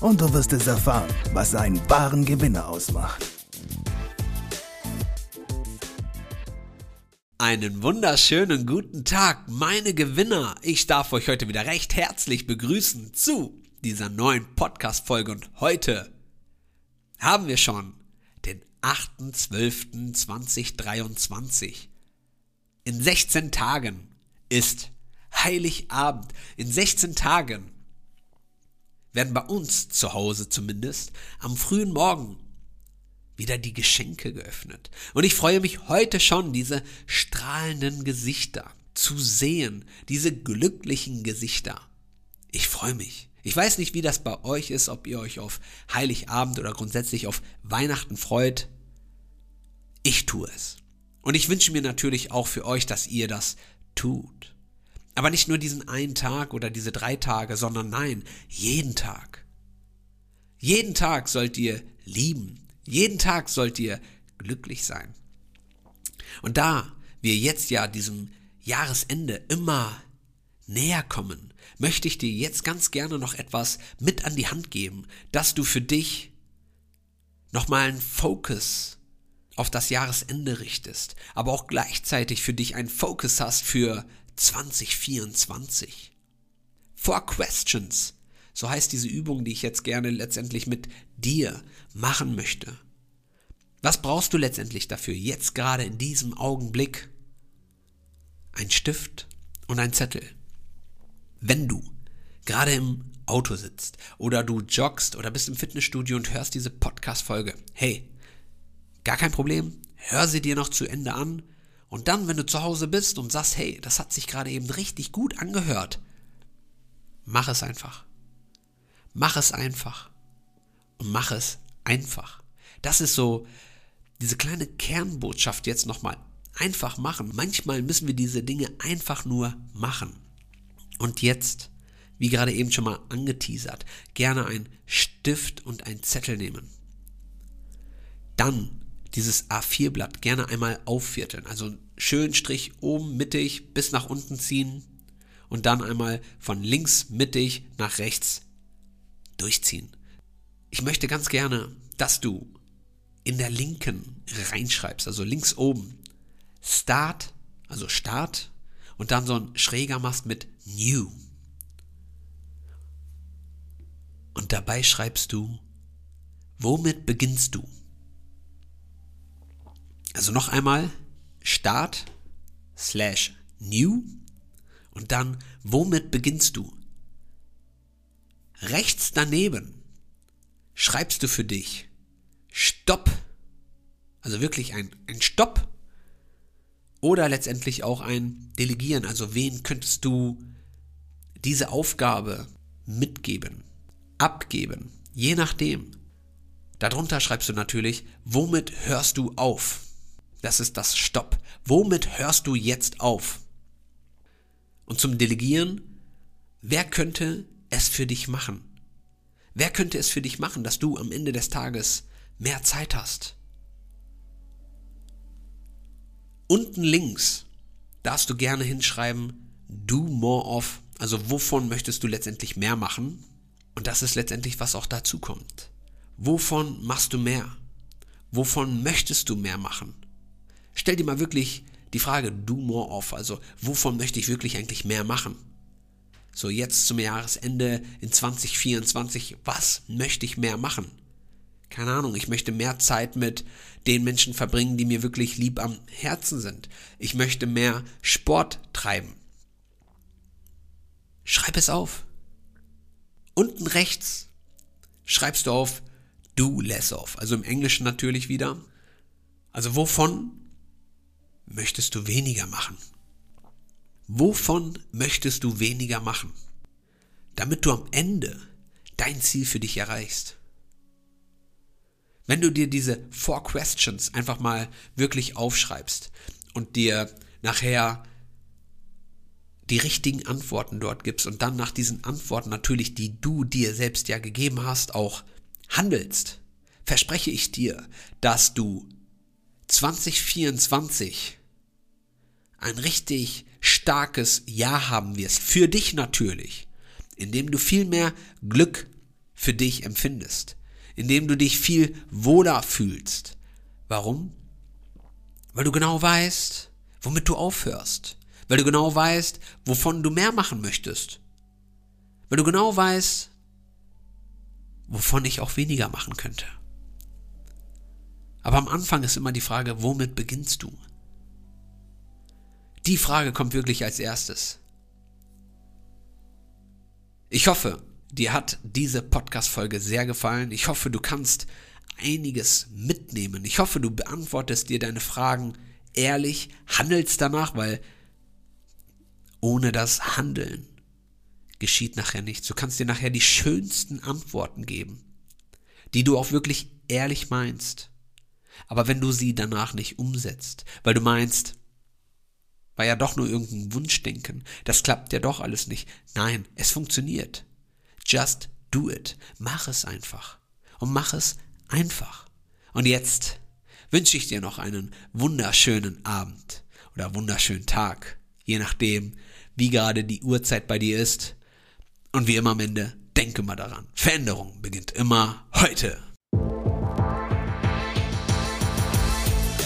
und du wirst es erfahren, was einen wahren Gewinner ausmacht. Einen wunderschönen guten Tag, meine Gewinner. Ich darf euch heute wieder recht herzlich begrüßen zu dieser neuen Podcast-Folge und heute haben wir schon den 8.12.2023. In 16 Tagen ist Heiligabend. In 16 Tagen werden bei uns zu Hause zumindest am frühen Morgen wieder die Geschenke geöffnet. Und ich freue mich heute schon, diese strahlenden Gesichter zu sehen, diese glücklichen Gesichter. Ich freue mich. Ich weiß nicht, wie das bei euch ist, ob ihr euch auf Heiligabend oder grundsätzlich auf Weihnachten freut. Ich tue es. Und ich wünsche mir natürlich auch für euch, dass ihr das tut. Aber nicht nur diesen einen Tag oder diese drei Tage, sondern nein, jeden Tag. Jeden Tag sollt ihr lieben. Jeden Tag sollt ihr glücklich sein. Und da wir jetzt ja diesem Jahresende immer näher kommen, möchte ich dir jetzt ganz gerne noch etwas mit an die Hand geben, dass du für dich nochmal einen Fokus auf das Jahresende richtest, aber auch gleichzeitig für dich einen Fokus hast für 2024. Four Questions. So heißt diese Übung, die ich jetzt gerne letztendlich mit dir machen möchte. Was brauchst du letztendlich dafür, jetzt gerade in diesem Augenblick? Ein Stift und ein Zettel. Wenn du gerade im Auto sitzt oder du joggst oder bist im Fitnessstudio und hörst diese Podcast-Folge, hey, gar kein Problem, hör sie dir noch zu Ende an und dann, wenn du zu Hause bist und sagst, hey, das hat sich gerade eben richtig gut angehört, mach es einfach. Mach es einfach. Und mach es einfach. Das ist so diese kleine Kernbotschaft jetzt nochmal. Einfach machen. Manchmal müssen wir diese Dinge einfach nur machen. Und jetzt, wie gerade eben schon mal angeteasert, gerne ein Stift und ein Zettel nehmen. Dann dieses A4-Blatt gerne einmal aufvierteln. Also schön Strich oben mittig bis nach unten ziehen und dann einmal von links mittig nach rechts durchziehen. Ich möchte ganz gerne, dass du in der linken reinschreibst, also links oben Start, also Start und dann so ein schräger machst mit New. Und dabei schreibst du, womit beginnst du? Also noch einmal Start slash New und dann womit beginnst du? Rechts daneben schreibst du für dich Stopp, also wirklich ein, ein Stopp oder letztendlich auch ein Delegieren, also wen könntest du diese Aufgabe mitgeben, abgeben, je nachdem. Darunter schreibst du natürlich, womit hörst du auf? Das ist das Stopp. Womit hörst du jetzt auf? Und zum Delegieren, wer könnte es für dich machen? Wer könnte es für dich machen, dass du am Ende des Tages mehr Zeit hast? Unten links darfst du gerne hinschreiben, do more of, also wovon möchtest du letztendlich mehr machen? Und das ist letztendlich, was auch dazu kommt. Wovon machst du mehr? Wovon möchtest du mehr machen? Stell dir mal wirklich die Frage, do more of, also wovon möchte ich wirklich eigentlich mehr machen? So jetzt zum Jahresende in 2024, was möchte ich mehr machen? Keine Ahnung, ich möchte mehr Zeit mit den Menschen verbringen, die mir wirklich lieb am Herzen sind. Ich möchte mehr Sport treiben. Schreib es auf. Unten rechts schreibst du auf do less of, also im Englischen natürlich wieder. Also wovon möchtest du weniger machen? Wovon möchtest du weniger machen? Damit du am Ende dein Ziel für dich erreichst. Wenn du dir diese Four Questions einfach mal wirklich aufschreibst und dir nachher die richtigen Antworten dort gibst und dann nach diesen Antworten natürlich, die du dir selbst ja gegeben hast, auch handelst, verspreche ich dir, dass du 2024 ein richtig starkes Jahr haben wirst. Für dich natürlich. Indem du viel mehr Glück für dich empfindest. Indem du dich viel wohler fühlst. Warum? Weil du genau weißt, womit du aufhörst. Weil du genau weißt, wovon du mehr machen möchtest. Weil du genau weißt, wovon ich auch weniger machen könnte. Aber am Anfang ist immer die Frage, womit beginnst du? Die Frage kommt wirklich als erstes. Ich hoffe, dir hat diese Podcast-Folge sehr gefallen. Ich hoffe, du kannst einiges mitnehmen. Ich hoffe, du beantwortest dir deine Fragen ehrlich, handelst danach, weil ohne das Handeln geschieht nachher nichts. Du kannst dir nachher die schönsten Antworten geben, die du auch wirklich ehrlich meinst. Aber wenn du sie danach nicht umsetzt, weil du meinst, war ja doch nur irgendein Wunschdenken, das klappt ja doch alles nicht. Nein, es funktioniert. Just do it. Mach es einfach. Und mach es einfach. Und jetzt wünsche ich dir noch einen wunderschönen Abend oder wunderschönen Tag, je nachdem, wie gerade die Uhrzeit bei dir ist. Und wie immer am Ende, denke mal daran. Veränderung beginnt immer heute.